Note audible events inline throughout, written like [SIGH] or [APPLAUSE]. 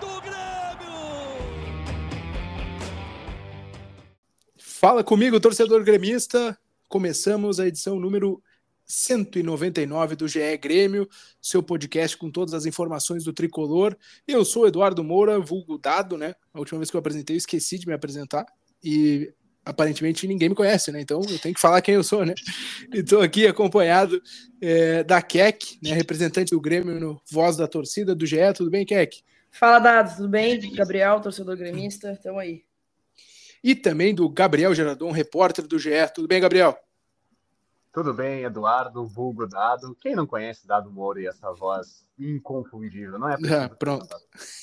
do Grêmio! Fala comigo, torcedor gremista. Começamos a edição número 199 do GE Grêmio, seu podcast com todas as informações do tricolor. Eu sou Eduardo Moura, vulgo Dado, né? A última vez que eu apresentei, eu esqueci de me apresentar e aparentemente ninguém me conhece, né? Então eu tenho que falar quem eu sou, né? Estou aqui acompanhado é, da Keck, né? representante do Grêmio no Voz da Torcida do GE. Tudo bem, Keck? Fala, Dado, tudo bem? Gabriel, torcedor gremista, estamos aí e também do Gabriel Geradon, repórter do GE. Tudo bem, Gabriel? Tudo bem, Eduardo, vulgo Dado. Quem não conhece Dado Moura e essa voz inconfundível, não é? Ah, pronto.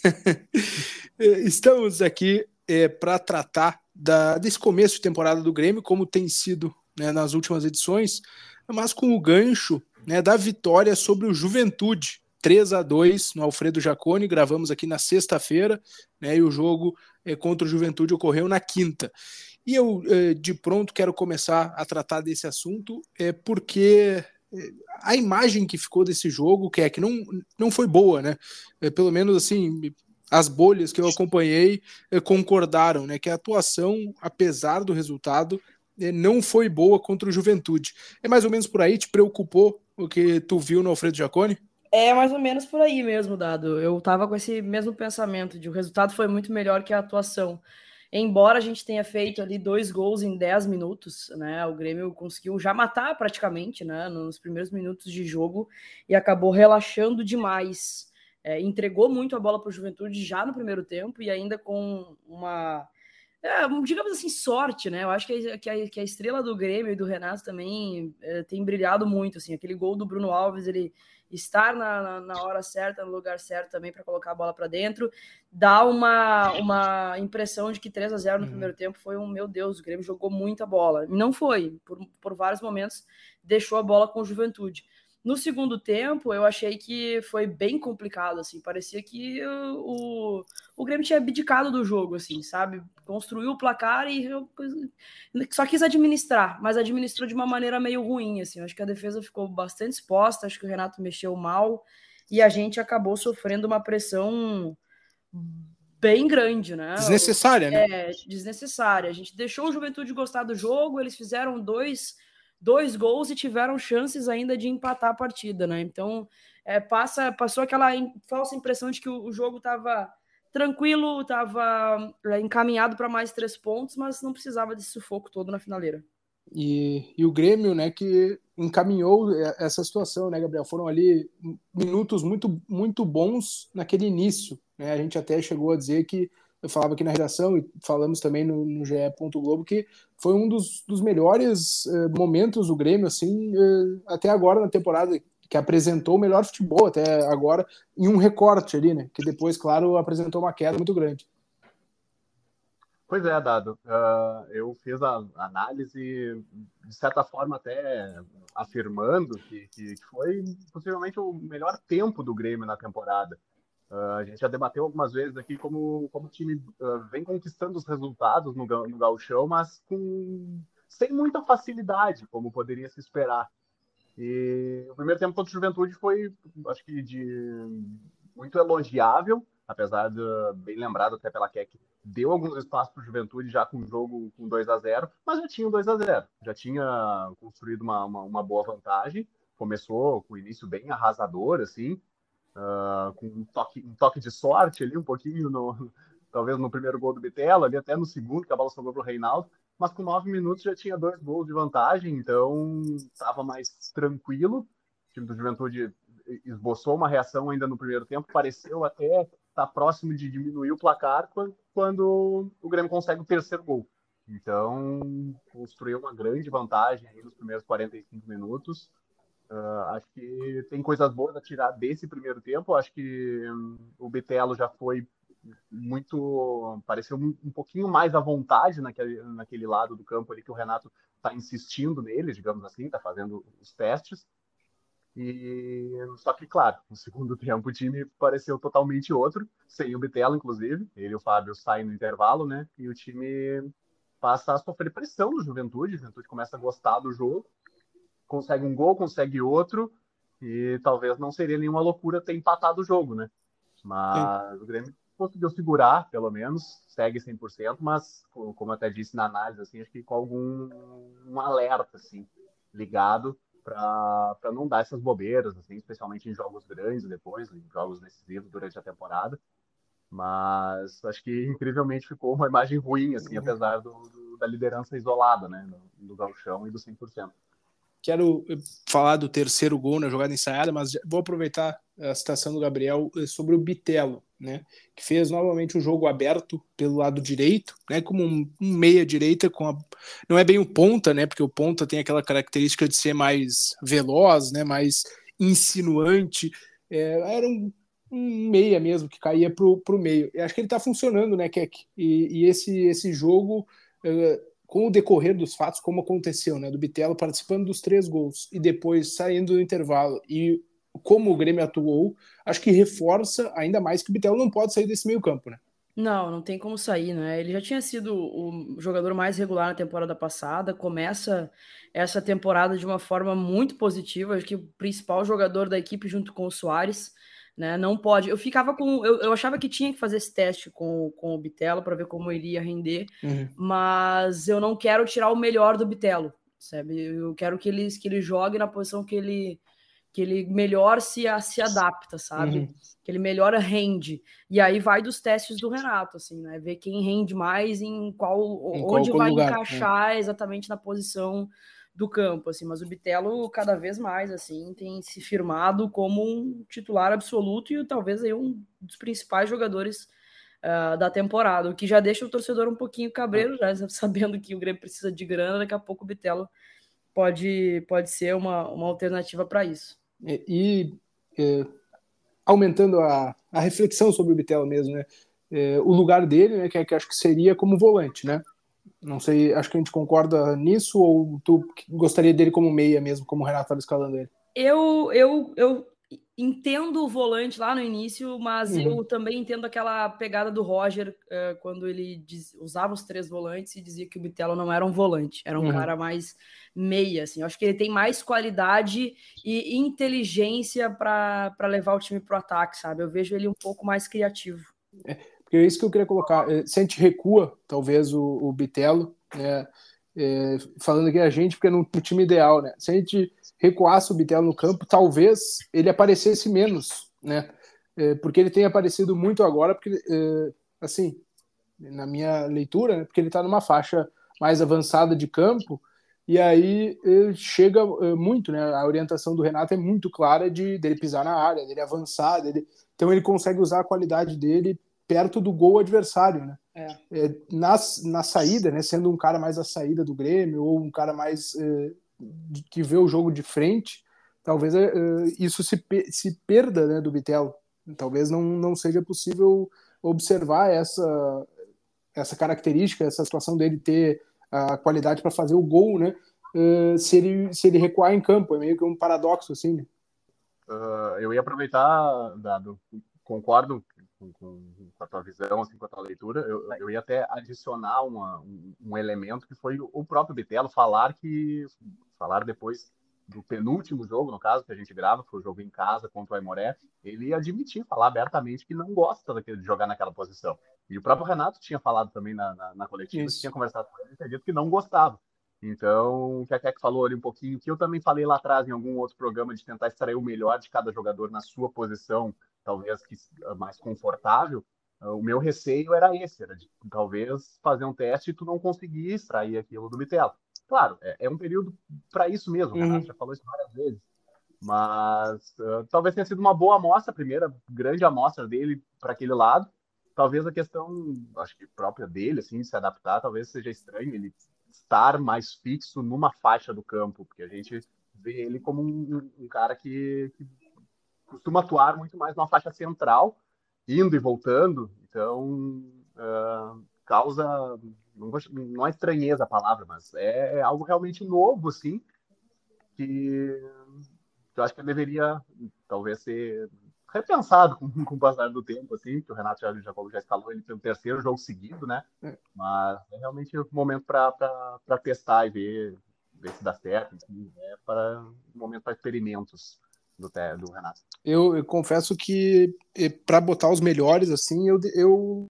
[LAUGHS] Estamos aqui é, para tratar da, desse começo de temporada do Grêmio, como tem sido né, nas últimas edições, mas com o gancho né, da vitória sobre o Juventude. 3 a 2 no Alfredo Jaconi, gravamos aqui na sexta-feira, né, e o jogo é, contra o Juventude ocorreu na quinta. E eu, é, de pronto, quero começar a tratar desse assunto, é, porque a imagem que ficou desse jogo, que é que não, não foi boa, né? É, pelo menos assim, as bolhas que eu acompanhei concordaram, né? Que a atuação, apesar do resultado, não foi boa contra o Juventude. É mais ou menos por aí? Te preocupou o que tu viu no Alfredo Jaconi? É mais ou menos por aí mesmo, Dado. Eu tava com esse mesmo pensamento de o resultado foi muito melhor que a atuação. Embora a gente tenha feito ali dois gols em 10 minutos, né? O Grêmio conseguiu já matar praticamente, né? Nos primeiros minutos de jogo e acabou relaxando demais. É, entregou muito a bola para o Juventude já no primeiro tempo e ainda com uma, é, digamos assim, sorte, né? Eu acho que a, que a, que a estrela do Grêmio e do Renato também é, tem brilhado muito, assim. Aquele gol do Bruno Alves, ele estar na, na hora certa, no lugar certo também para colocar a bola para dentro, dá uma, uma impressão de que 3 a 0 no uhum. primeiro tempo foi um, meu Deus, o Grêmio jogou muita bola. Não foi, por, por vários momentos deixou a bola com juventude. No segundo tempo, eu achei que foi bem complicado, assim, parecia que o, o Grêmio tinha abdicado do jogo, assim, sabe? Construiu o placar e só quis administrar, mas administrou de uma maneira meio ruim, assim. Acho que a defesa ficou bastante exposta, acho que o Renato mexeu mal e a gente acabou sofrendo uma pressão bem grande, né? Desnecessária, né? É, desnecessária. A gente deixou o Juventude gostar do jogo, eles fizeram dois dois gols e tiveram chances ainda de empatar a partida, né? Então, é, passa, passou aquela in, falsa impressão de que o, o jogo estava tranquilo, estava é, encaminhado para mais três pontos, mas não precisava desse sufoco todo na finaleira. E, e o Grêmio, né, que encaminhou essa situação, né, Gabriel? Foram ali minutos muito, muito bons naquele início, né? A gente até chegou a dizer que eu falava aqui na redação e falamos também no, no GE. Globo que foi um dos, dos melhores uh, momentos do Grêmio, assim, uh, até agora na temporada, que apresentou o melhor futebol até agora, em um recorte ali, né? Que depois, claro, apresentou uma queda muito grande. Pois é, Dado. Uh, eu fiz a análise, de certa forma, até afirmando que, que foi possivelmente o melhor tempo do Grêmio na temporada. Uh, a gente já debateu algumas vezes aqui como, como o time uh, vem conquistando os resultados no, no gauchão, mas com, sem muita facilidade, como poderia se esperar. E o primeiro tempo contra o Juventude foi, acho que, de muito elogiável, apesar de, bem lembrado até pela Keck, deu alguns espaços para o Juventude já com o jogo com 2 a 0 mas já tinha um 2 a 0 já tinha construído uma, uma, uma boa vantagem, começou com o início bem arrasador, assim, uh, com um toque, um toque de sorte ali, um pouquinho no, [LAUGHS] talvez no primeiro gol do Bitelo, ali até no segundo, que a bola sobrou para o Reinaldo, mas com nove minutos já tinha dois gols de vantagem, então estava mais tranquilo. O time do Juventude esboçou uma reação ainda no primeiro tempo, pareceu até estar tá próximo de diminuir o placar quando, quando o Grêmio consegue o terceiro gol. Então, construiu uma grande vantagem nos primeiros 45 minutos. Uh, acho que tem coisas boas a tirar desse primeiro tempo. Acho que hum, o Bitelo já foi muito. pareceu um, um pouquinho mais à vontade naquele, naquele lado do campo ali que o Renato está insistindo nele, digamos assim, está fazendo os testes. E só que, claro, no segundo [LAUGHS] tempo o time pareceu totalmente outro, sem o Bitelo, inclusive. Ele e o Fábio saem no intervalo, né? E o time passa a sofrer pressão no Juventude. O Juventude começa a gostar do jogo, consegue um gol, consegue outro, e talvez não seria nenhuma loucura ter empatado o jogo, né? Mas Sim. o Grêmio conseguiu segurar, pelo menos, segue 100%, mas, como até disse na análise, assim, acho que com algum um alerta, assim, ligado para não dar essas bobeiras, assim, especialmente em jogos grandes depois, em jogos decisivos durante a temporada. Mas acho que incrivelmente ficou uma imagem ruim, assim, apesar do, do da liderança isolada, né, do, do galchão e do 100%. Quero falar do terceiro gol na jogada ensaiada, mas vou aproveitar a citação do Gabriel eh, sobre o Bitelo, né, que fez novamente o jogo aberto pelo lado direito, né, como um, um meia direita com a, não é bem o ponta, né, porque o ponta tem aquela característica de ser mais veloz, né, mais insinuante, é, era um, um, meia mesmo que caía pro, pro meio. Eu acho que ele está funcionando, né, Keck? E, e, esse esse jogo uh, com o decorrer dos fatos, como aconteceu, né, do Bitelo participando dos três gols e depois saindo do intervalo e como o Grêmio atuou, acho que reforça ainda mais que o Bitelo não pode sair desse meio campo, né? Não, não tem como sair, né? Ele já tinha sido o jogador mais regular na temporada passada, começa essa temporada de uma forma muito positiva, acho que o principal jogador da equipe junto com o Soares, né? Não pode. Eu ficava com. Eu, eu achava que tinha que fazer esse teste com, com o Bitelo para ver como ele ia render, uhum. mas eu não quero tirar o melhor do Bitelo, sabe? Eu quero que ele, que ele jogue na posição que ele que ele melhor se, se adapta, sabe? Uhum. Que ele melhor rende. E aí vai dos testes do Renato, assim, né? Ver quem rende mais em qual, em onde qual vai lugar, encaixar né? exatamente na posição do campo, assim. Mas o Bitelo cada vez mais, assim, tem se firmado como um titular absoluto e talvez aí um dos principais jogadores uh, da temporada, o que já deixa o torcedor um pouquinho cabreiro, já [LAUGHS] sabendo que o Grêmio precisa de grana, daqui a pouco o Bitelo pode, pode ser uma, uma alternativa para isso e, é, aumentando a, a, reflexão sobre o Bitelo mesmo, né? É, o lugar dele, né, que, é, que acho que seria como volante, né? Não sei, acho que a gente concorda nisso ou tu gostaria dele como meia mesmo, como o Renato estava escalando ele? Eu, eu, eu entendo o volante lá no início, mas uhum. eu também entendo aquela pegada do Roger uh, quando ele diz, usava os três volantes e dizia que o Bitelo não era um volante, era um uhum. cara mais meia, assim. Eu acho que ele tem mais qualidade e inteligência para levar o time para o ataque, sabe? Eu vejo ele um pouco mais criativo. É, porque é isso que eu queria colocar. É, se a gente recua, talvez, o, o Bitelo, né? É, falando aqui a gente, porque é no, no time ideal, né? Se a gente recuasse o Bitelo no campo, talvez ele aparecesse menos, né? É, porque ele tem aparecido muito agora, porque, é, assim, na minha leitura, né, porque ele está numa faixa mais avançada de campo, e aí é, chega é, muito, né? A orientação do Renato é muito clara de dele pisar na área, dele avançar, dele... então ele consegue usar a qualidade dele perto do gol adversário, né? É. É, na, na saída, né? Sendo um cara mais a saída do Grêmio ou um cara mais é, que vê o jogo de frente, talvez uh, isso se, se perda né, do Bitelo. Talvez não, não seja possível observar essa, essa característica, essa situação dele ter a qualidade para fazer o gol, né? Uh, se, ele, se ele recuar em campo. É meio que um paradoxo, assim. Né? Uh, eu ia aproveitar, Dado, concordo com, com, a tua visão, assim, com a tua leitura, eu, eu ia até adicionar uma, um, um, elemento que foi o próprio Bitelo falar que falar depois do penúltimo jogo, no caso, que a gente grava, foi o jogo em casa contra o Aimoré, ele admitiu, falar abertamente que não gosta daquele, de jogar naquela posição. E o próprio Renato tinha falado também na, na, na coletiva, tinha conversado com ele, e tinha dito que não gostava. Então, o que a Keck falou ali um pouquinho, que eu também falei lá atrás em algum outro programa, de tentar extrair o melhor de cada jogador na sua posição, talvez que mais confortável, o meu receio era esse, era de talvez fazer um teste e tu não conseguir extrair aquilo do Bitelo. Claro, é, é um período para isso mesmo, uhum. já falou isso várias vezes. Mas uh, talvez tenha sido uma boa amostra, a primeira grande amostra dele para aquele lado. Talvez a questão, acho que própria dele, assim, se adaptar, talvez seja estranho ele estar mais fixo numa faixa do campo, porque a gente ver ele como um, um cara que, que, costuma atuar muito mais na faixa central, indo e voltando. Então, uh, causa. Não, vou, não é estranheza a palavra, mas é, é algo realmente novo, assim, que eu acho que deveria talvez ser repensado com, [LAUGHS] com o passar do tempo, assim, que o Renato já, já, já escalou ele pelo terceiro jogo seguido, né? É. Mas é realmente um momento para testar e ver, ver se dá certo. Enfim, é para um momento para experimentos do, do Renato. Eu, eu confesso que para botar os melhores, assim, eu, eu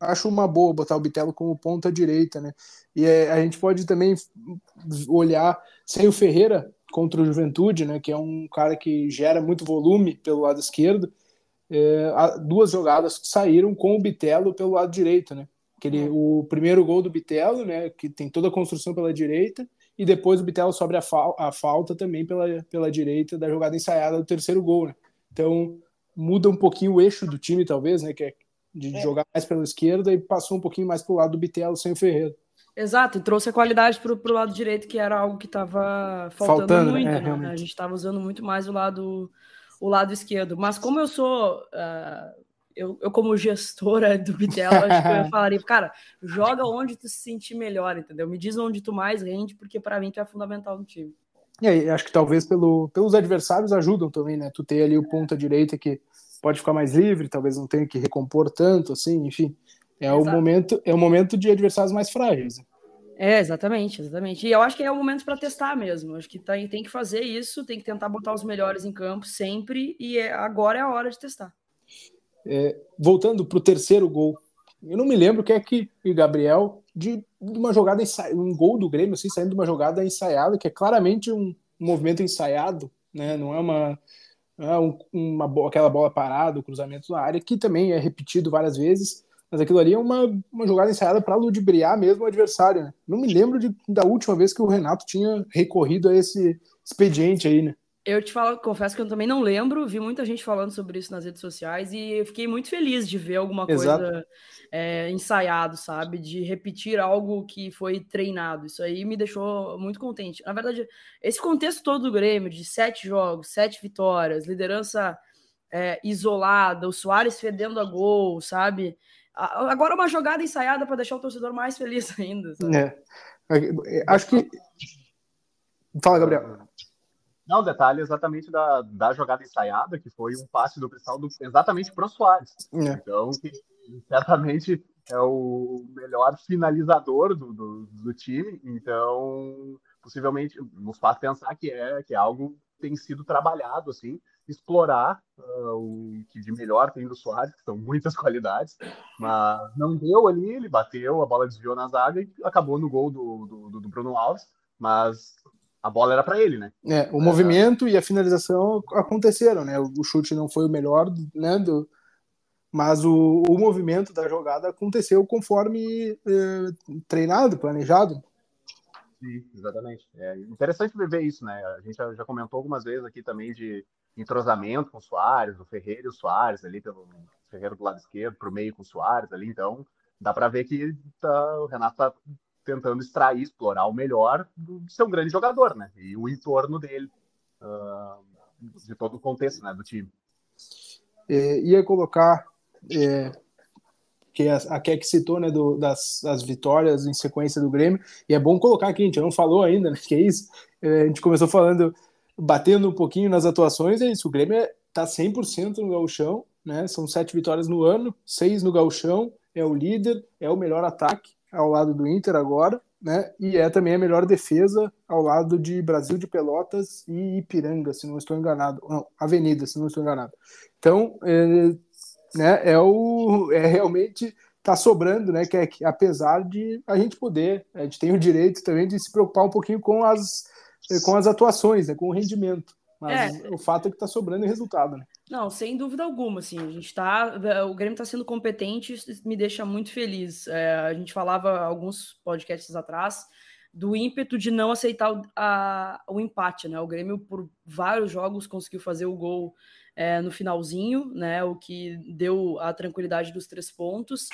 acho uma boa botar o Bitelo como ponta direita, né? E é, a gente pode também olhar sem o Ferreira contra o Juventude, né? Que é um cara que gera muito volume pelo lado esquerdo. É, duas jogadas saíram com o Bitelo pelo lado direito, né? Aquele, o primeiro gol do Bitelo, né? Que tem toda a construção pela direita e depois o Bitelo sobre a, fal a falta também pela, pela direita da jogada ensaiada do terceiro gol, né? Então muda um pouquinho o eixo do time, talvez, né? Que é de é. jogar mais pela esquerda e passou um pouquinho mais para o lado do Bitelo sem o Ferreira. Exato, e trouxe a qualidade para o lado direito, que era algo que estava faltando, faltando, muito. É, né? A gente estava usando muito mais o lado, o lado esquerdo. Mas como eu sou. Uh, eu, eu, como gestora do Bitelo, acho que eu [LAUGHS] falaria, cara, joga onde tu se sentir melhor, entendeu? Me diz onde tu mais rende, porque para mim tu é fundamental no time. E aí, acho que talvez pelo, pelos adversários ajudam também, né? Tu ter ali o ponta direita que pode ficar mais livre, talvez não tenha que recompor tanto, assim, enfim. É o momento, é o momento de adversários mais frágeis. Né? É, exatamente, exatamente. E eu acho que é o momento para testar mesmo. Acho que tem, tem que fazer isso, tem que tentar botar os melhores em campo sempre, e é, agora é a hora de testar. É, voltando para o terceiro gol, eu não me lembro que é que o Gabriel, de, de uma jogada, um gol do Grêmio, assim, saindo de uma jogada ensaiada, que é claramente um, um movimento ensaiado, né? não é uma, é um, uma, aquela bola parada, o cruzamento na área, que também é repetido várias vezes mas aquilo ali é uma, uma jogada ensaiada para ludibriar mesmo o adversário, né? Não me lembro de, da última vez que o Renato tinha recorrido a esse expediente aí, né? Eu te falo, confesso que eu também não lembro, vi muita gente falando sobre isso nas redes sociais e eu fiquei muito feliz de ver alguma Exato. coisa é, ensaiado, sabe? De repetir algo que foi treinado. Isso aí me deixou muito contente. Na verdade, esse contexto todo do Grêmio, de sete jogos, sete vitórias, liderança é, isolada, o Soares fedendo a gol, sabe? Agora uma jogada ensaiada para deixar o torcedor mais feliz [LAUGHS] ainda. É. é. Acho que. Fala, Gabriel. Não, detalhe exatamente da, da jogada ensaiada, que foi um passe do Cristal do, exatamente para o Soares. É. Então, que certamente é o melhor finalizador do, do, do, time. Então, possivelmente, nos faz pensar que é, que é algo que tem sido trabalhado, assim, explorar uh, o que de melhor tem do Soares, que são muitas [LAUGHS] qualidades, mas não deu ali, ele bateu, a bola desviou na zaga e acabou no gol do, do, do Bruno Alves, mas a bola era para ele, né? É, o é, movimento e a finalização aconteceram, né? O chute não foi o melhor, né? Do, mas o, o movimento da jogada aconteceu conforme eh, treinado, planejado. Sim, exatamente. É interessante ver isso, né? A gente já, já comentou algumas vezes aqui também de entrosamento com o Soares, o Ferreira e o Soares ali pelo Ferreira do lado esquerdo, para o meio com o Soares ali, então dá para ver que tá, o Renato está tentando extrair, explorar o melhor de ser um grande jogador, né? E o entorno dele, uh, de todo o contexto né, do time. É, ia colocar é, que a, a Keck citou, né, do, das, das vitórias em sequência do Grêmio, e é bom colocar aqui, a gente não falou ainda, né, [LAUGHS] que é isso, é, a gente começou falando batendo um pouquinho nas atuações, é isso. O Grêmio está é, 100% no gauchão, né? São sete vitórias no ano, seis no gauchão, é o líder, é o melhor ataque ao lado do Inter agora, né? E é também a melhor defesa ao lado de Brasil de Pelotas e Ipiranga, se não estou enganado. Não, Avenida, se não estou enganado. Então, é, né, é, o, é realmente tá sobrando, né? Que é que apesar de a gente poder, a gente tem o direito também de se preocupar um pouquinho com as com as atuações, né, com o rendimento. Mas é. o fato é que está sobrando em resultado, né? Não, sem dúvida alguma, assim, a gente tá, o Grêmio está sendo competente, isso me deixa muito feliz. É, a gente falava alguns podcasts atrás do ímpeto de não aceitar o, a, o empate, né? O Grêmio por vários jogos conseguiu fazer o gol é, no finalzinho, né? O que deu a tranquilidade dos três pontos.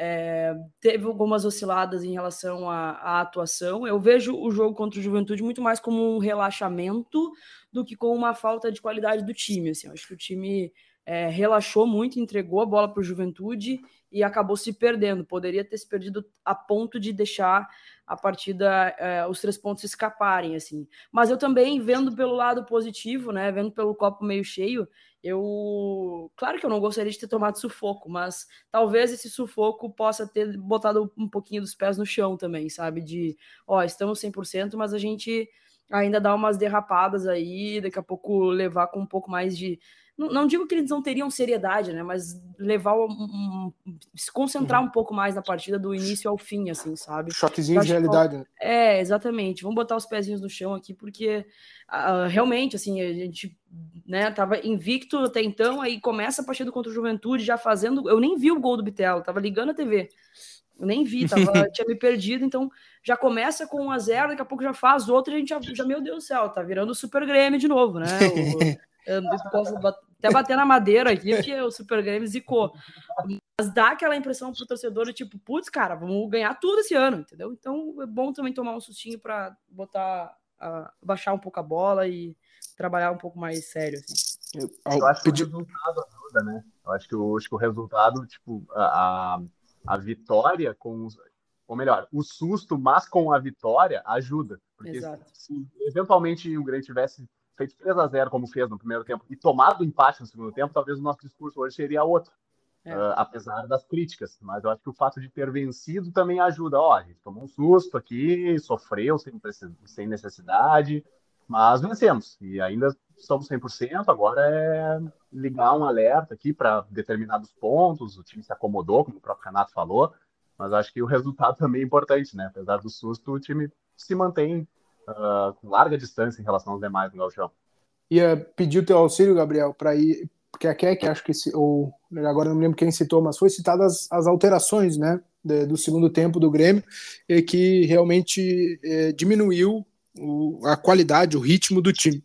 É, teve algumas osciladas em relação à, à, atuação. Eu vejo o jogo contra o Juventude muito mais como um relaxamento do que com uma falta de qualidade do time. Assim, acho que o time é, relaxou muito, entregou a bola para o Juventude e acabou se perdendo. Poderia ter se perdido a ponto de deixar a partida, é, os três pontos escaparem, assim. Mas eu também, vendo pelo lado positivo, né, vendo pelo copo meio cheio, eu, claro que eu não gostaria de ter tomado sufoco, mas talvez esse sufoco possa ter botado um pouquinho dos pés no chão também, sabe? De, ó, estamos 100%, mas a gente ainda dá umas derrapadas aí, daqui a pouco levar com um pouco mais de não, não, digo que eles não teriam seriedade, né? Mas levar um, um se concentrar uhum. um pouco mais na partida do início ao fim, assim, sabe? Choquezinho de realidade. Né? É, exatamente. Vamos botar os pezinhos no chão aqui, porque uh, realmente, assim, a gente, né, tava invicto até então, aí começa a partida contra o Juventude já fazendo. Eu nem vi o gol do Bitelo, tava ligando a TV. Eu nem vi, tava, [LAUGHS] tinha me perdido, então já começa com 1 a 0 daqui a pouco já faz outro e a gente já, já meu Deus do céu, tá virando o Super Grêmio de novo, né? O, [LAUGHS] eu posso até bater na madeira aqui, porque o Super Grêmio zicou. Mas dá aquela impressão pro torcedor, tipo, putz, cara, vamos ganhar tudo esse ano, entendeu? Então é bom também tomar um sustinho para botar, uh, baixar um pouco a bola e trabalhar um pouco mais sério, assim. Eu, eu acho que o resultado ajuda, né? Eu acho que o, acho que o resultado, tipo, a, a vitória com os, ou melhor, o susto, mas com a vitória, ajuda. Porque Exato. se eventualmente o Grêmio tivesse feito 3 a 0 como fez no primeiro tempo e tomado o empate no segundo tempo, talvez o nosso discurso hoje seria outro. É. Uh, apesar das críticas, mas eu acho que o fato de ter vencido também ajuda. Ó, a gente tomou um susto aqui, sofreu sem, sem necessidade, mas vencemos e ainda somos 100%. Agora é ligar um alerta aqui para determinados pontos. O time se acomodou, como o próprio Renato falou, mas acho que o resultado [LAUGHS] também é importante, né? Apesar do susto, o time se mantém uh, com larga distância em relação aos demais no Gauchão. Ia pedir o teu auxílio, Gabriel, para ir, porque a Keck, acho que, ou agora não me lembro quem citou, mas foi citadas as, alterações, né, do segundo tempo do Grêmio, e que realmente é, diminuiu o, a qualidade, o ritmo do time,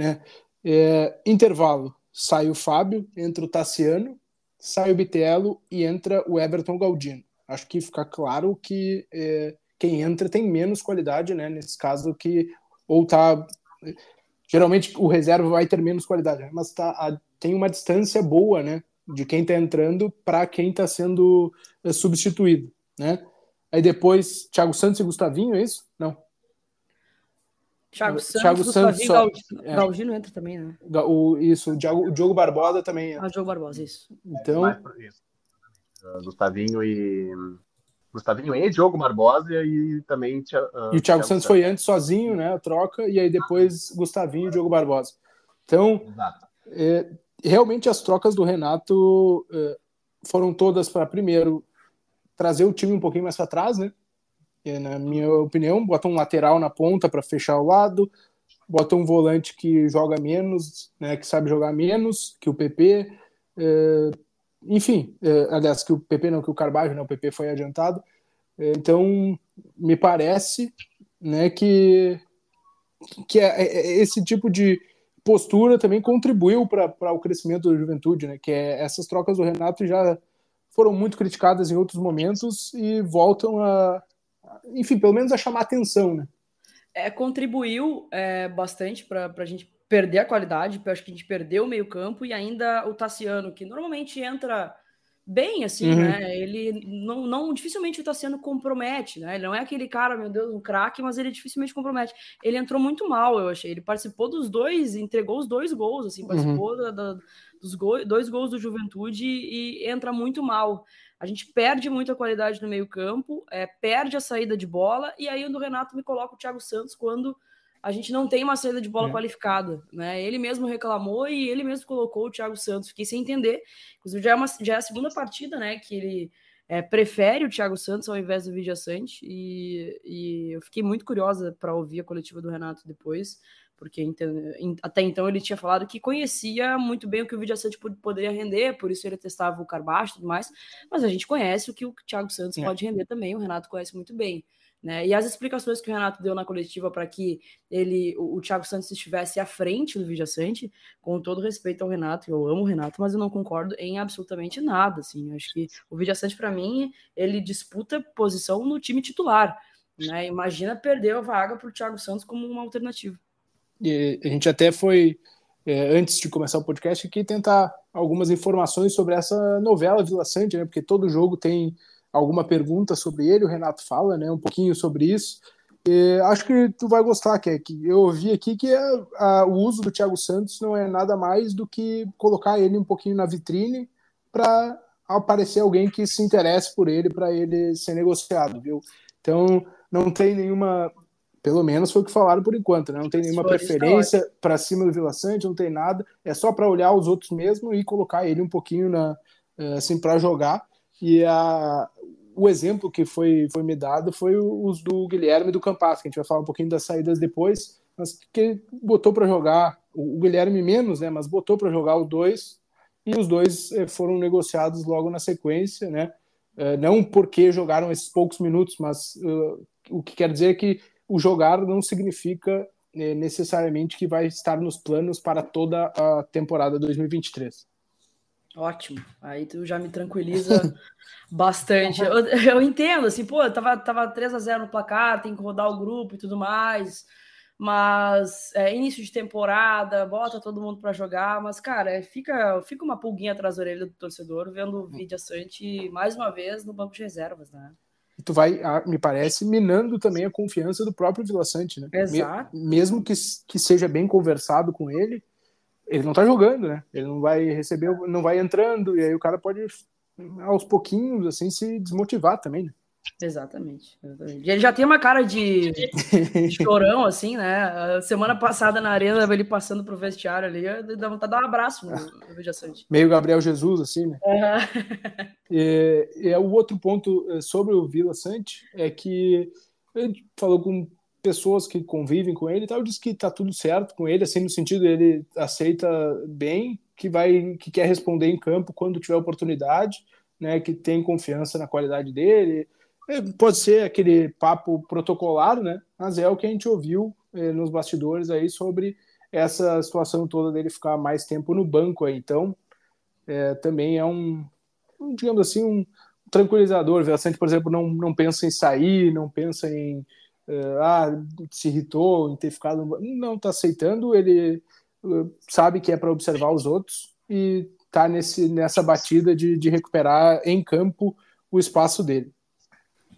né. É, intervalo, sai o Fábio, entra o Tassiano, sai o Bitelo e entra o Everton Galdino. Acho que fica claro que é, quem entra tem menos qualidade, né? Nesse caso que ou tá geralmente o reserva vai ter menos qualidade, né? mas tá a, tem uma distância boa, né? De quem tá entrando para quem tá sendo é, substituído, né? Aí depois Thiago Santos e Gustavinho, é isso? Não. Thiago Santos, Thiago Santos só, Galdino, é. Galdino entra também, né? O, isso, o Diogo, o Diogo Barbosa também. Ah, o Diogo Barbosa, isso. Então, é, isso. Gustavinho e Gustavinho e Diogo Barbosa e também. Uh, e o Thiago Santos foi antes sozinho, né? A troca, e aí depois Gustavinho e Diogo Barbosa. Então, é, realmente as trocas do Renato é, foram todas para, primeiro, trazer o time um pouquinho mais para trás, né? Na minha opinião, bota um lateral na ponta para fechar o lado, bota um volante que joga menos, né? Que sabe jogar menos que o PP. É, enfim, é, aliás, que o PP não, que o Carvalho, né, o PP foi adiantado. É, então, me parece né, que, que é, é, é esse tipo de postura também contribuiu para o crescimento da juventude, né, que é, essas trocas do Renato já foram muito criticadas em outros momentos e voltam a, enfim, pelo menos a chamar atenção, né? É, contribuiu é, bastante para a gente perder a qualidade, eu acho que a gente perdeu o meio-campo e ainda o Tassiano, que normalmente entra bem assim, uhum. né? Ele não, não dificilmente o Tassiano compromete, né? Ele não é aquele cara, meu Deus, um craque, mas ele dificilmente compromete. Ele entrou muito mal, eu achei. Ele participou dos dois, entregou os dois gols, assim, participou uhum. da, da, dos go dois gols do Juventude e entra muito mal. A gente perde muito a qualidade no meio-campo, é, perde a saída de bola, e aí o Renato me coloca o Thiago Santos quando a gente não tem uma saída de bola é. qualificada, né? Ele mesmo reclamou e ele mesmo colocou o Thiago Santos. Fiquei sem entender. Inclusive, já é, uma, já é a segunda partida, né? Que ele é, prefere o Thiago Santos ao invés do Vidia Sante. E, e eu fiquei muito curiosa para ouvir a coletiva do Renato depois, porque até então ele tinha falado que conhecia muito bem o que o Vidia Sante poderia render, por isso ele testava o Carbaixo e tudo mais. Mas a gente conhece o que o Thiago Santos é. pode render também, o Renato conhece muito bem. Né? E as explicações que o Renato deu na coletiva para que ele, o, o Thiago Santos estivesse à frente do Vidia Sante, com todo respeito ao Renato, eu amo o Renato, mas eu não concordo em absolutamente nada. Assim. Eu acho que o Vidia Sante, para mim, ele disputa posição no time titular. Né? Imagina perder a vaga para o Thiago Santos como uma alternativa. A gente até foi, é, antes de começar o podcast, aqui tentar algumas informações sobre essa novela Vila Sante, né? porque todo jogo tem alguma pergunta sobre ele, o Renato fala, né, um pouquinho sobre isso. E acho que tu vai gostar, que, que eu ouvi aqui que é, a, o uso do Thiago Santos não é nada mais do que colocar ele um pouquinho na vitrine para aparecer alguém que se interesse por ele para ele ser negociado, viu? Então não tem nenhuma, pelo menos foi o que falaram por enquanto, né? Não tem nenhuma preferência para cima do Vila Sante, não tem nada, é só para olhar os outros mesmo e colocar ele um pouquinho na assim para jogar. E a, o exemplo que foi, foi me dado foi os do Guilherme e do Campas, que a gente vai falar um pouquinho das saídas depois, mas que botou para jogar, o Guilherme menos, né, mas botou para jogar os dois, e os dois eh, foram negociados logo na sequência, né, não porque jogaram esses poucos minutos, mas uh, o que quer dizer é que o jogar não significa necessariamente que vai estar nos planos para toda a temporada 2023. Ótimo. Aí tu já me tranquiliza [LAUGHS] bastante. Eu, eu, entendo, assim, pô, tava, tava 3 a 0 no placar, tem que rodar o grupo e tudo mais. Mas é, início de temporada, bota todo mundo para jogar, mas, cara, é, fica, fica uma pulguinha atrás da orelha do torcedor vendo o Vidia Sante mais uma vez no banco de reservas, né? E tu vai, me parece, minando também a confiança do próprio Vila Sante, né? Exato. Mesmo que, que seja bem conversado com ele, ele não tá jogando, né? Ele não vai receber, não vai entrando, e aí o cara pode, aos pouquinhos, assim, se desmotivar também, né? Exatamente, exatamente. Ele já tem uma cara de, [LAUGHS] chorão, assim, né? A semana passada na arena, ele passando pro vestiário ali, dá vontade de dar um abraço no, no Veja Meio Gabriel Jesus, assim, né? Uhum. [LAUGHS] E, e o outro ponto eh, sobre o Vila Sante é que ele falou com pessoas que convivem com ele e tal, diz que tá tudo certo com ele, assim, no sentido ele aceita bem, que vai, que quer responder em campo quando tiver oportunidade, né, que tem confiança na qualidade dele. É, pode ser aquele papo protocolar, né, mas é o que a gente ouviu eh, nos bastidores aí sobre essa situação toda dele ficar mais tempo no banco aí. Então, é, também é um, digamos assim, um tranquilizador. O Velassante, por exemplo, não, não pensa em sair, não pensa em uh, ah, se irritou em ter ficado. Não, está aceitando, ele uh, sabe que é para observar os outros e está nessa batida de, de recuperar em campo o espaço dele.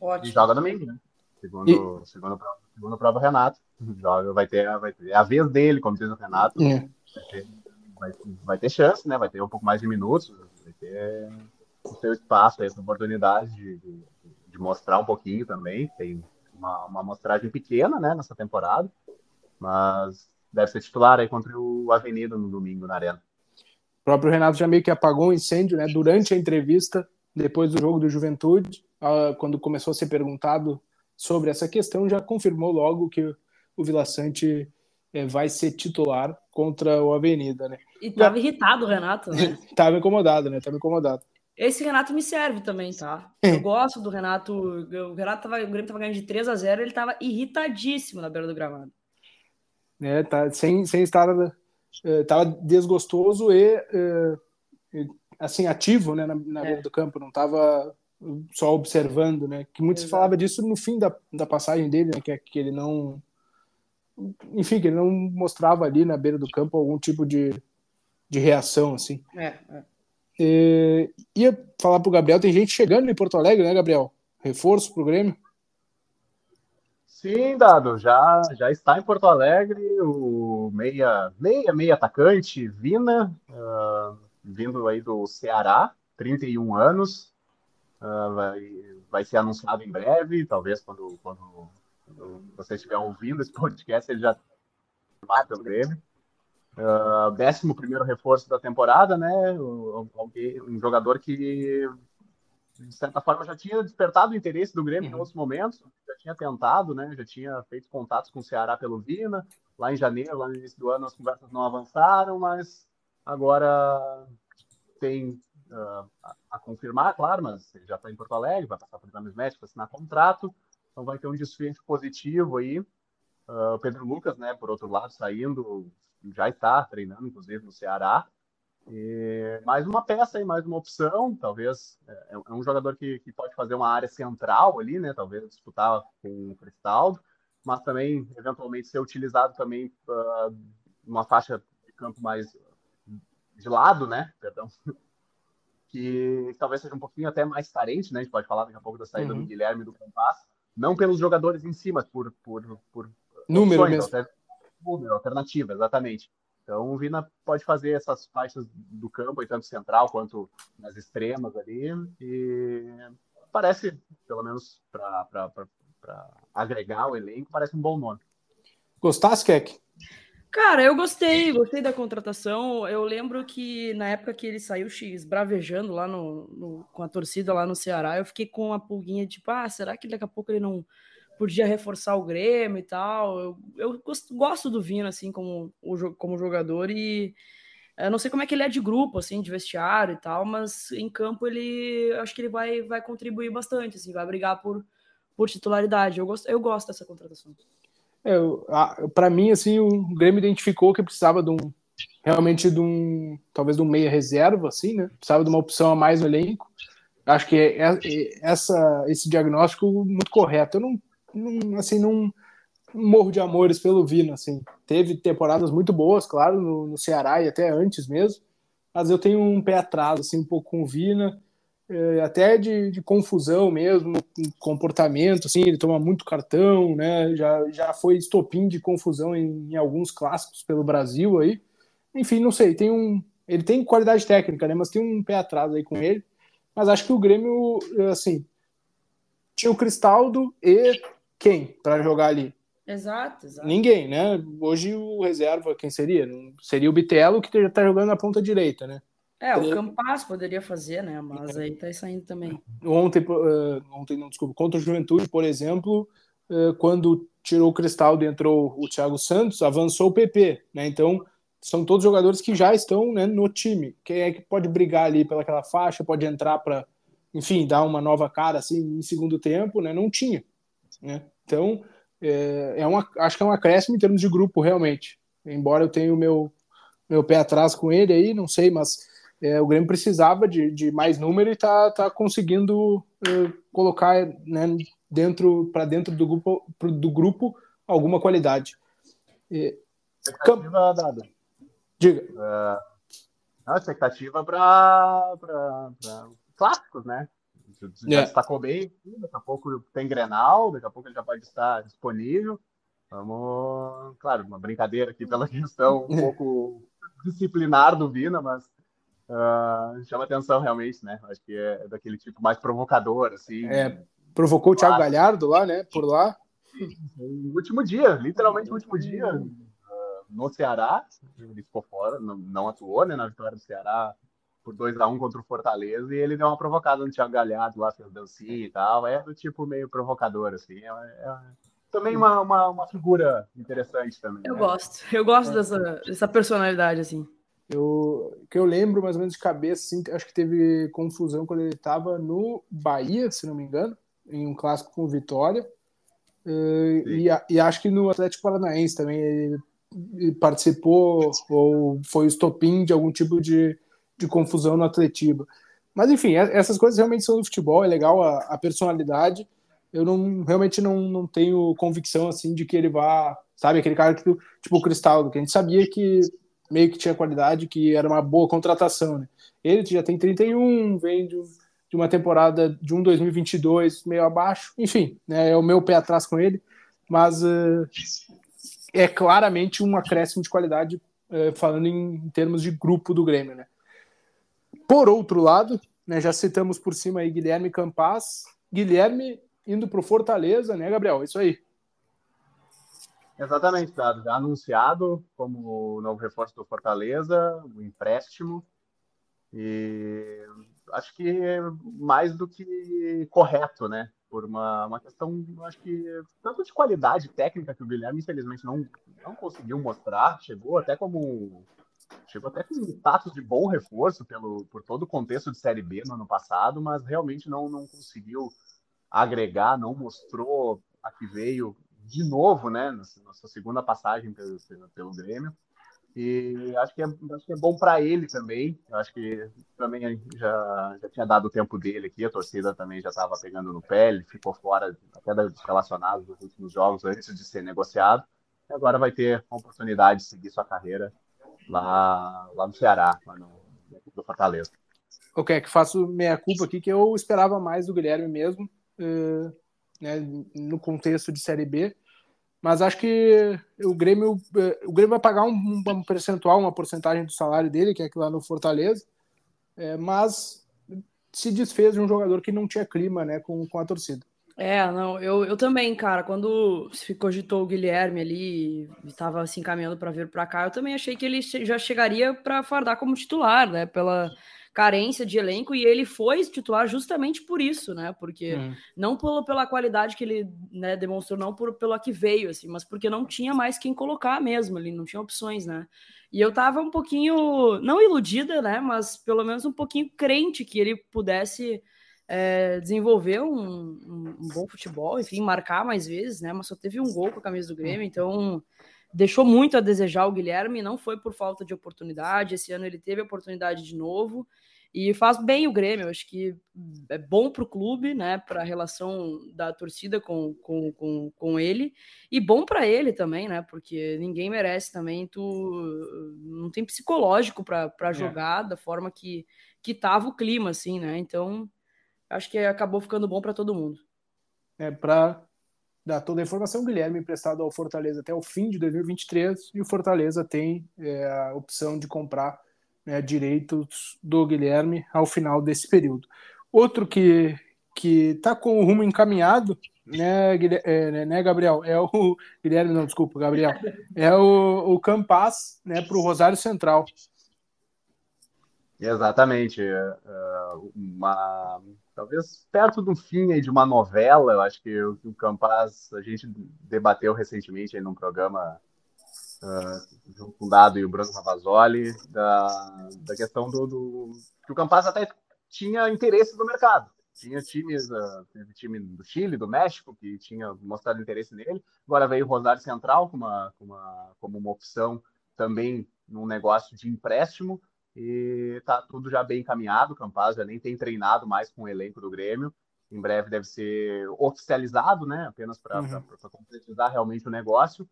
Ótimo. E joga domingo, né? Segundo, e... segundo, segundo o próprio Renato. Joga, vai ter, vai ter é a vez dele, como diz o Renato. É. Vai, ter, vai, vai, ter chance, né? Vai ter um pouco mais de minutos, vai ter o seu espaço, essa oportunidade de, de, de mostrar um pouquinho também. Tem, uma, uma amostragem pequena, né, nessa temporada, mas deve ser titular aí contra o Avenida no domingo na Arena. O próprio Renato já meio que apagou o incêndio, né, durante a entrevista, depois do jogo do Juventude, quando começou a ser perguntado sobre essa questão, já confirmou logo que o Vila Sante é, vai ser titular contra o Avenida, né? E tava irritado o Renato, né? [LAUGHS] tava incomodado, né? Tava incomodado. Esse Renato me serve também, tá? Eu gosto do Renato. O Renato tava, o Grêmio tava ganhando de 3 a 0 ele tava irritadíssimo na beira do gramado. É, tá, sem, sem estar. Uh, tava desgostoso e, uh, assim, ativo né, na, na é. beira do campo, não tava só observando, né? Que muito se falava disso no fim da, da passagem dele, né? Que, que ele não. Enfim, que ele não mostrava ali na beira do campo algum tipo de, de reação, assim. É, é. É, ia falar pro Gabriel, tem gente chegando em Porto Alegre, né, Gabriel? Reforço pro Grêmio? Sim, Dado, já, já está em Porto Alegre o meia, meia, meia atacante, Vina, uh, vindo aí do Ceará, 31 anos, uh, vai, vai ser anunciado em breve, talvez quando, quando, quando você estiver ouvindo esse [LAUGHS] podcast, ele já vai pelo Grêmio. Uh, décimo primeiro reforço da temporada, né? Um jogador que, de certa forma, já tinha despertado o interesse do Grêmio uhum. em outros momentos, já tinha tentado, né? Já tinha feito contatos com o Ceará pelo Vina. Lá em janeiro, lá no início do ano, as conversas não avançaram, mas agora tem uh, a, a, confirmar, claro, mas ele já está em Porto Alegre, vai passar por exames médicos, assinar contrato. Então vai ter um desfecho positivo aí. Uh, Pedro Lucas, né, por outro lado, saindo, já está treinando, inclusive, no Ceará. E mais uma peça aí, mais uma opção, talvez. É, é um jogador que, que pode fazer uma área central ali, né? Talvez disputar com o Cristaldo, mas também, eventualmente, ser utilizado também uh, numa faixa de campo mais de lado, né? Perdão. Que talvez seja um pouquinho até mais carente, né? A gente pode falar daqui a pouco da saída uhum. do Guilherme do Campas. Não pelos jogadores em si, mas por, por, por número opções, mesmo. Número, alternativa, exatamente. Então o Vina pode fazer essas faixas do campo, tanto central quanto nas extremas ali. E parece, pelo menos para agregar o elenco, parece um bom nome. Gostasse, Keck? Cara, eu gostei, gostei da contratação. Eu lembro que na época que ele saiu esbravejando lá no, no, com a torcida lá no Ceará, eu fiquei com uma pulguinha tipo, ah, será que daqui a pouco ele não podia reforçar o Grêmio e tal? Eu, eu gosto do Vino, assim, como, como jogador e eu não sei como é que ele é de grupo, assim, de vestiário e tal, mas em campo ele, acho que ele vai, vai contribuir bastante, assim, vai brigar por, por titularidade. Eu gosto, eu gosto dessa contratação. É, para mim, assim, o Grêmio identificou que precisava de um realmente de um talvez de um meia reserva, assim, né? Precisava de uma opção a mais no elenco. Acho que é, é, essa esse diagnóstico muito correto. Eu não, não assim não morro de amores pelo Vina, assim. Teve temporadas muito boas, claro, no, no Ceará e até antes mesmo. Mas eu tenho um pé atrás, assim, um pouco com o Vina. É, até de, de, confusão mesmo, comportamento, assim, ele toma muito cartão, né? Já, já foi estopim de confusão em, em, alguns clássicos pelo Brasil aí. Enfim, não sei, tem um. Ele tem qualidade técnica, né? Mas tem um pé atrás aí com ele. Mas acho que o Grêmio, assim, tinha o Cristaldo e quem para jogar ali? Exato, exato, Ninguém, né? Hoje o reserva, quem seria? Seria o Bitelo, que já tá jogando na ponta direita, né? É, o Campas poderia fazer, né? Mas aí tá saindo também. Ontem, uh, ontem não, desculpa, contra o Juventude, por exemplo, uh, quando tirou o Cristaldo e entrou o Thiago Santos, avançou o PP, né? Então, são todos jogadores que já estão né, no time. Quem é que pode brigar ali pelaquela faixa, pode entrar para, enfim, dar uma nova cara assim em segundo tempo, né? Não tinha, né? Então, é, é uma, acho que é um acréscimo em termos de grupo, realmente. Embora eu tenha o meu, meu pé atrás com ele aí, não sei, mas é, o Grêmio precisava de, de mais número e está tá conseguindo é, colocar né, dentro para dentro do grupo, do grupo alguma qualidade. É, expectativa dada. Diga. Uh, não, expectativa para clássicos, né? Já é. destacou bem, daqui a pouco tem Grenal, daqui a pouco ele já pode estar disponível. Vamos, claro, uma brincadeira aqui pela questão um pouco disciplinar do Vina, mas uh, chama atenção realmente, né? Acho que é daquele tipo mais provocador, assim. É, provocou o Thiago Galhardo lá, né? Por lá. No último dia, literalmente no último dia, uh, no Ceará, ele ficou fora, não, não, atuou, né? Na vitória do Ceará por 2 a 1 um contra o Fortaleza e ele deu uma provocada no Thiago Galhardo lá, fez dancinha e tal. É do tipo meio provocador, assim. É, é também uma, uma, uma, figura interessante também. Eu né? gosto, eu gosto é. dessa, dessa personalidade, assim. Eu, que eu lembro mais ou menos de cabeça, assim, acho que teve confusão quando ele estava no Bahia, se não me engano, em um clássico com Vitória. Uh, e, e, acho que no Atlético Paranaense também ele, ele participou ou foi o estopim de algum tipo de, de confusão no Atletiba. Mas enfim, essas coisas realmente são do futebol, é legal a, a personalidade. Eu não realmente não, não tenho convicção assim de que ele vá, sabe, aquele cara que tipo o Cristaldo, que a gente sabia que meio que tinha qualidade, que era uma boa contratação. Né? Ele já tem 31, vem de, de uma temporada de um 2022 meio abaixo, enfim, né, é o meu pé atrás com ele, mas uh, é claramente um acréscimo de qualidade, uh, falando em, em, termos de grupo do Grêmio. Né? Por outro lado, né, já citamos por cima aí Guilherme Campas, Guilherme indo para o Fortaleza, né, Gabriel? Isso aí. Exatamente, Dado. Já anunciado como novo reforço do Fortaleza, o um empréstimo. E acho que é mais do que correto, né? Por uma, uma questão, acho que tanto de qualidade técnica que o Guilherme, infelizmente, não, não conseguiu mostrar. Chegou até como. Chegou até com status de bom reforço pelo, por todo o contexto de Série B no ano passado, mas realmente não, não conseguiu agregar, não mostrou a que veio de novo, né, na sua segunda passagem pelo, pelo, Grêmio. E acho que é, acho que é bom para ele também. Eu acho que também já, já tinha dado o tempo dele aqui, a torcida também já estava pegando no pé, ele ficou fora até dos relacionados dos últimos jogos antes de ser negociado. E agora vai ter a oportunidade de seguir sua carreira lá, lá no Ceará, lá no, no Fortaleza. Ok, que faço meia culpa aqui, que eu esperava mais do Guilherme mesmo, uh, né, no contexto de Série B. Mas acho que o Grêmio, eh, o Grêmio vai pagar um, um percentual, uma porcentagem do salário dele, que é lá no Fortaleza, é, mas se desfez de um jogador que não tinha clima né, com, com a torcida. É, não, eu, eu também, cara, quando se cogitou o Guilherme ali estava se encaminhando para vir para cá, eu também achei que ele já chegaria para fardar como titular, né, pela carência de elenco e ele foi titular justamente por isso, né? Porque hum. não pelo, pela qualidade que ele né, demonstrou, não por, pelo que veio, assim, mas porque não tinha mais quem colocar mesmo, ele não tinha opções, né? E eu tava um pouquinho, não iludida, né? Mas pelo menos um pouquinho crente que ele pudesse é, desenvolver um, um, um, bom futebol, enfim, marcar mais vezes, né? Mas só teve um gol com a camisa do Grêmio, então deixou muito a desejar o Guilherme, não foi por falta de oportunidade. Esse ano ele teve a oportunidade de novo e faz bem o Grêmio. Acho que é bom para o clube, né? Para a relação da torcida com, com, com, com ele e bom para ele também, né? Porque ninguém merece também. Tu não tem psicológico para é. jogar da forma que que tava o clima, assim, né? Então acho que acabou ficando bom para todo mundo. É para dar toda a informação, Guilherme emprestado ao Fortaleza até o fim de 2023 e o Fortaleza tem é, a opção de comprar né, direitos do Guilherme ao final desse período. Outro que que está com o rumo encaminhado, né, é, né, né, Gabriel? É o [LAUGHS] Guilherme, não, desculpa, Gabriel. É o, o Campas, né, para o Rosário Central. Exatamente. É, é, uma, talvez perto do fim aí de uma novela, eu acho que o, o Campas a gente debateu recentemente aí num programa uh, junto com o Dado e o Bruno Ravazoli, da, da questão do, do, que o Campas até tinha interesse no mercado. Tinha times, uh, time do Chile, do México, que tinha mostrado interesse nele. Agora veio o Rosário Central como uma, como uma, como uma opção também num negócio de empréstimo e tá tudo já bem encaminhado. O Campaz já nem tem treinado mais com o elenco do Grêmio. Em breve deve ser oficializado, né? Apenas para uhum. concretizar realmente o negócio.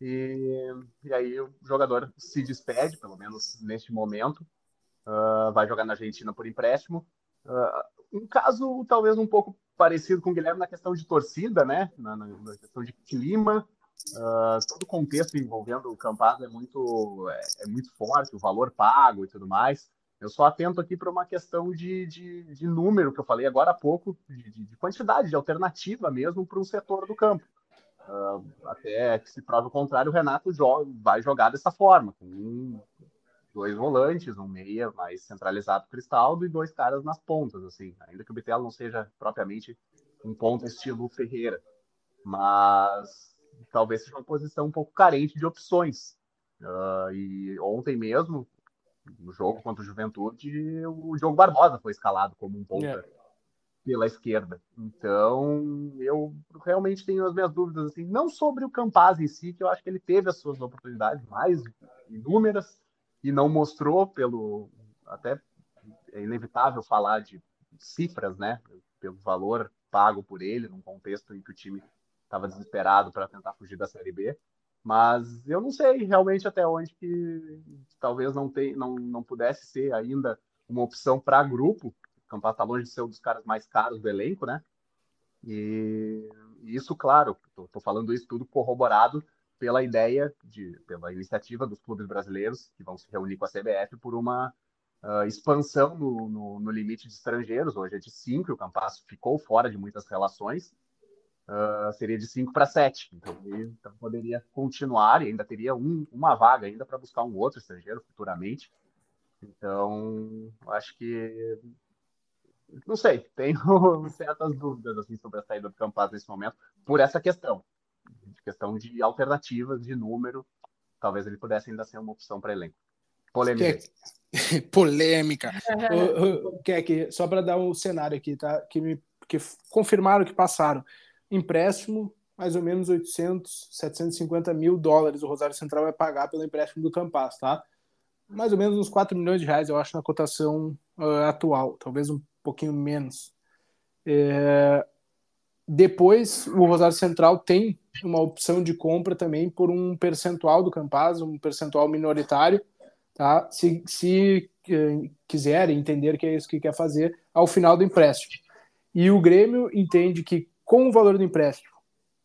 E, e aí o jogador se despede, pelo menos neste momento. Uh, vai jogar na Argentina por empréstimo. Uh, um caso talvez um pouco parecido com o Guilherme na questão de torcida, né? Na, na, na questão de clima. Uh, todo o contexto envolvendo o Campaz é muito, é, é, muito forte, o valor pago e tudo mais. Eu só atento aqui para uma questão de, de, de, número que eu falei agora há pouco, de, de quantidade, de alternativa mesmo para um setor do campo. Uh, até que se prove o contrário, o Renato joga, vai jogar dessa forma, com um, dois volantes, um meia mais centralizado Cristaldo e dois caras nas pontas, assim, ainda que o Bitelo não seja propriamente um ponto estilo Ferreira. Mas talvez seja uma posição um pouco carente de opções. Uh, e ontem mesmo, no jogo contra o Juventude, o Diogo Barbosa foi escalado como um ponta é. pela esquerda. Então, eu realmente tenho as minhas dúvidas, assim, não sobre o Campaz em si, que eu acho que ele teve as suas oportunidades mais inúmeras e não mostrou pelo. Até é inevitável falar de cifras, né? Pelo valor pago por ele, num contexto em que o time estava desesperado para tentar fugir da Série B. Mas eu não sei realmente até onde que talvez não, tem, não, não pudesse ser ainda uma opção para grupo. O Campas está longe de ser um dos caras mais caros do elenco, né? E, isso, claro, estou falando isso tudo corroborado pela ideia, de, pela iniciativa dos clubes brasileiros que vão se reunir com a CBF por uma uh, expansão no, no, no, limite de estrangeiros. Hoje é de cinco, o Campas ficou fora de muitas relações uh, seria de 5 para 7. Então, ele então, poderia continuar e ainda teria um, uma vaga ainda para buscar um outro estrangeiro futuramente. Então, acho que não sei, tenho [LAUGHS] certas dúvidas assim sobre a saída do Campas nesse momento por essa questão, de questão de alternativas de número, talvez ele pudesse ainda ser uma opção para elenco. Polêmica. [LAUGHS] Polêmica. [LAUGHS] o, o, que, só para dar um cenário aqui, tá? Que me porque confirmaram que passaram. Empréstimo, mais ou menos 800, 750 mil dólares o Rosário Central vai pagar pelo empréstimo do Campas, tá? Mais ou menos uns 4 milhões de reais, eu acho, na cotação uh, atual, talvez um pouquinho menos. É... Depois, o Rosário Central tem uma opção de compra também por um percentual do Campaz, um percentual minoritário, tá? Se, se uh, quiserem entender que é isso que quer fazer ao final do empréstimo. E o Grêmio entende que com o valor do empréstimo,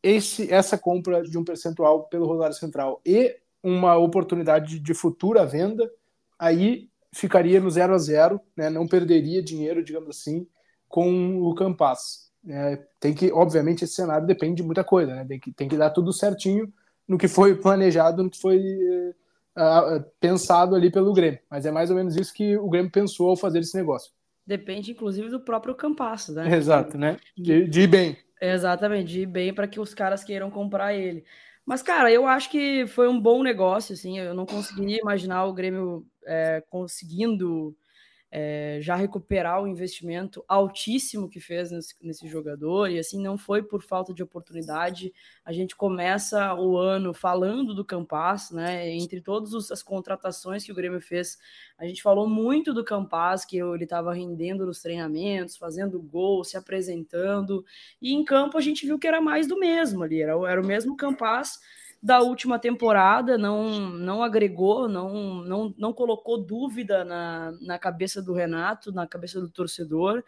esse, essa compra de um percentual pelo Rosário Central e uma oportunidade de futura venda, aí ficaria no zero a zero, né? não perderia dinheiro, digamos assim, com o Campas. É, tem que, obviamente, esse cenário depende de muita coisa, né? tem, que, tem que dar tudo certinho no que foi planejado, no que foi uh, pensado ali pelo Grêmio. Mas é mais ou menos isso que o Grêmio pensou ao fazer esse negócio. Depende, inclusive, do próprio Campas, né? Exato, né? De, de bem. Exatamente, de bem para que os caras queiram comprar ele. Mas, cara, eu acho que foi um bom negócio, assim. Eu não conseguiria imaginar o Grêmio é, conseguindo é, já recuperar o investimento altíssimo que fez nesse, nesse, jogador, e assim não foi por falta de oportunidade. A gente começa o ano falando do Campas, né? Entre todas as contratações que o Grêmio fez, a gente falou muito do Campas, que ele estava rendendo nos treinamentos, fazendo gol, se apresentando, e em campo a gente viu que era mais do mesmo ali, era, era o mesmo Campas da última temporada, não, não agregou, não, não, não colocou dúvida na, na cabeça do Renato, na cabeça do torcedor.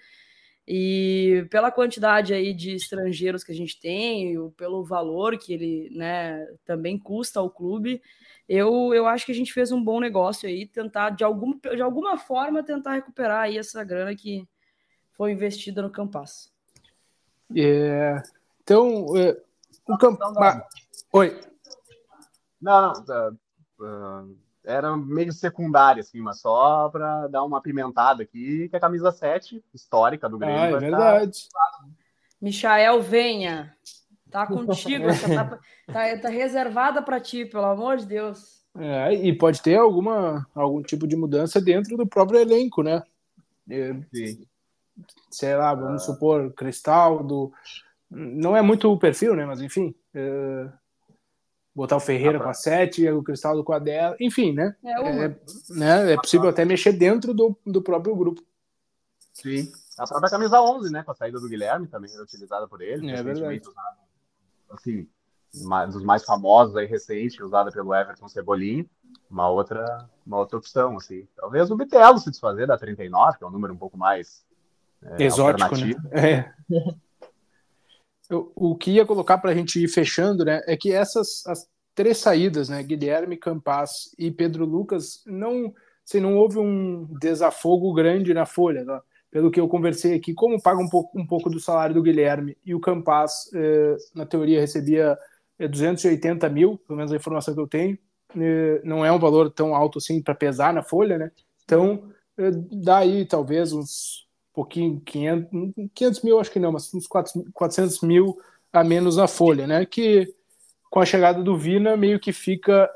E pela quantidade aí de estrangeiros que a gente tem, pelo valor que ele né, também custa ao clube, eu, eu acho que a gente fez um bom negócio aí, tentar de, algum, de alguma forma tentar recuperar aí essa grana que foi investida no Campas. É, então, é, o Campas. Oi. Não, não. Uh, era meio secundário, assim, mas só para dar uma apimentada aqui, que a camisa 7, histórica do Grêmio. Ah, é verdade. Tá... Michael, venha. Tá [LAUGHS] contigo, tá, tá, tá, reservada para ti, pelo amor de Deus. É, e pode ter alguma, algum tipo de mudança dentro do próprio elenco, né? Sim. Sei lá, vamos ah. supor, Cristaldo. Não é muito o perfil, né? Mas enfim. Botar o Ferreira ah, com a 7, o Cristaldo com a 10, enfim, né? É, é, né? é possível até mexer dentro do, do próprio grupo. Sim. A própria camisa 11, né? Com a saída do Guilherme também era utilizada por ele. É verdade. Usado, assim, dos mais famosos aí recente, usada pelo Everton Cebolinha. Uma outra, uma outra opção, assim. Talvez o Bitelo se desfazer da 39, que é um número um pouco mais é, exótico, né? É. [LAUGHS] o que ia colocar para a gente ir fechando, né, é que essas as três saídas, né, Guilherme, Campas e Pedro Lucas, não, se não houve um desafogo grande na folha, tá? pelo que eu conversei aqui, como paga um pouco, um pouco do salário do Guilherme e o Campas, eh, na teoria, recebia 280 mil, pelo menos a informação que eu tenho, eh, não é um valor tão alto assim para pesar na folha, né? Então, eh, dá aí talvez uns pouquinho, 500, 500 mil acho que não, mas uns 400 mil a menos na folha, né? Que com a chegada do Vina meio que fica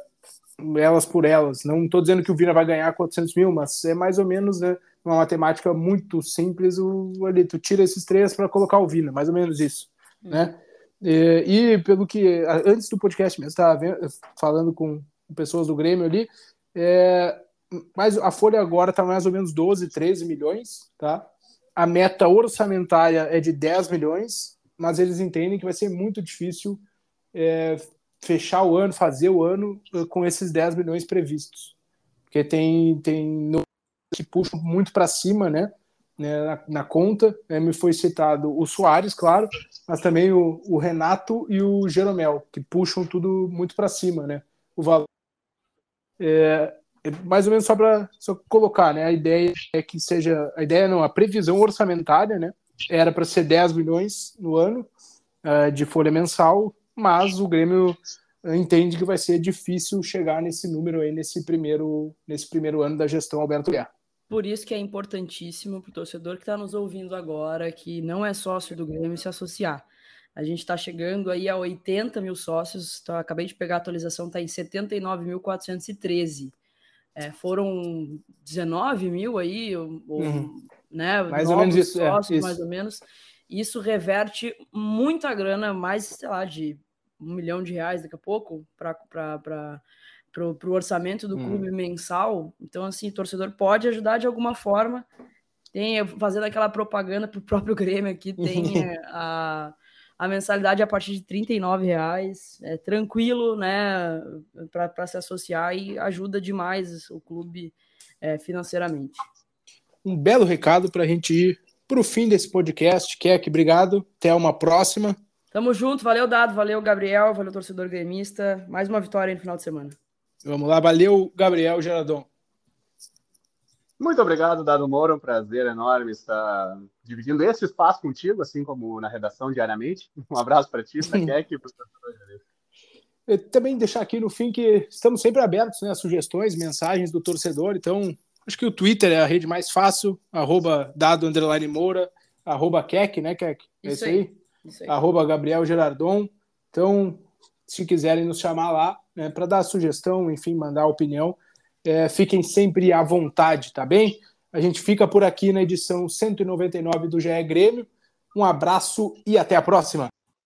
elas por elas. Não estou dizendo que o Vina vai ganhar 400 mil, mas é mais ou menos né, uma matemática muito simples. O, ali, tu tira esses três para colocar o Vina, mais ou menos isso, hum. né? E, e, pelo que antes do podcast mesmo estava falando com pessoas do Grêmio ali, é, mas a folha agora está mais ou menos 12, 13 milhões, tá? A meta orçamentária é de 10 milhões, mas eles entendem que vai ser muito difícil é, fechar o ano, fazer o ano eh, com esses 10 milhões previstos. Porque tem, tem que puxam muito para cima, né? né na, na, conta, né, me foi citado o Soares, claro, mas também o, o Renato e o Jeromel, que puxam tudo muito para cima, né? O valor. É, mais ou menos só para colocar, né? A ideia é que seja. A ideia não, a previsão orçamentária, né? Era para ser 10 milhões no ano uh, de folha mensal, mas o Grêmio entende que vai ser difícil chegar nesse número aí nesse primeiro, nesse primeiro ano da gestão Alberto Guerra. Por isso que é importantíssimo para o torcedor que está nos ouvindo agora, que não é sócio do Grêmio, se associar. A gente está chegando aí a 80 mil sócios, tá, acabei de pegar a atualização, está em 79.413. É, foram 19 mil aí, ou, uhum. né? Mais ou menos isso, sócios, é, isso. mais ou menos. isso reverte muita grana, mais, sei lá, de um milhão de reais daqui a pouco, para o orçamento do hum. clube hum. mensal. Então, assim, o torcedor pode ajudar de alguma forma. Tem, fazendo aquela propaganda para o próprio Grêmio aqui, tem [LAUGHS] a, a mensalidade a partir de 39 reais. É tranquilo, né, para se associar e ajuda demais o clube é, financeiramente. Um belo recado para a gente ir para o fim desse podcast. Keck, obrigado. Até uma próxima. Tamo junto. Valeu, Dado. Valeu, Gabriel. Valeu, torcedor gremista. Mais uma vitória no final de semana. Vamos lá. Valeu, Gabriel Geradon. Muito obrigado, Dado Moro. Um prazer enorme estar dividindo esse espaço contigo, assim como na redação diariamente. Um abraço para ti, para Keck e para os torcedores. Também deixar aqui no fim que estamos sempre abertos né, a sugestões, mensagens do torcedor. Então, Acho que o Twitter é a rede mais fácil, arroba dado underline Moura, arroba Keck, né, Keck? É isso, aí. Isso aí. Arroba Gabriel Gerardon. Então, se quiserem nos chamar lá, né, para dar sugestão, enfim, mandar opinião, é, fiquem sempre à vontade, tá bem? A gente fica por aqui na edição 199 do GE Grêmio. Um abraço e até a próxima.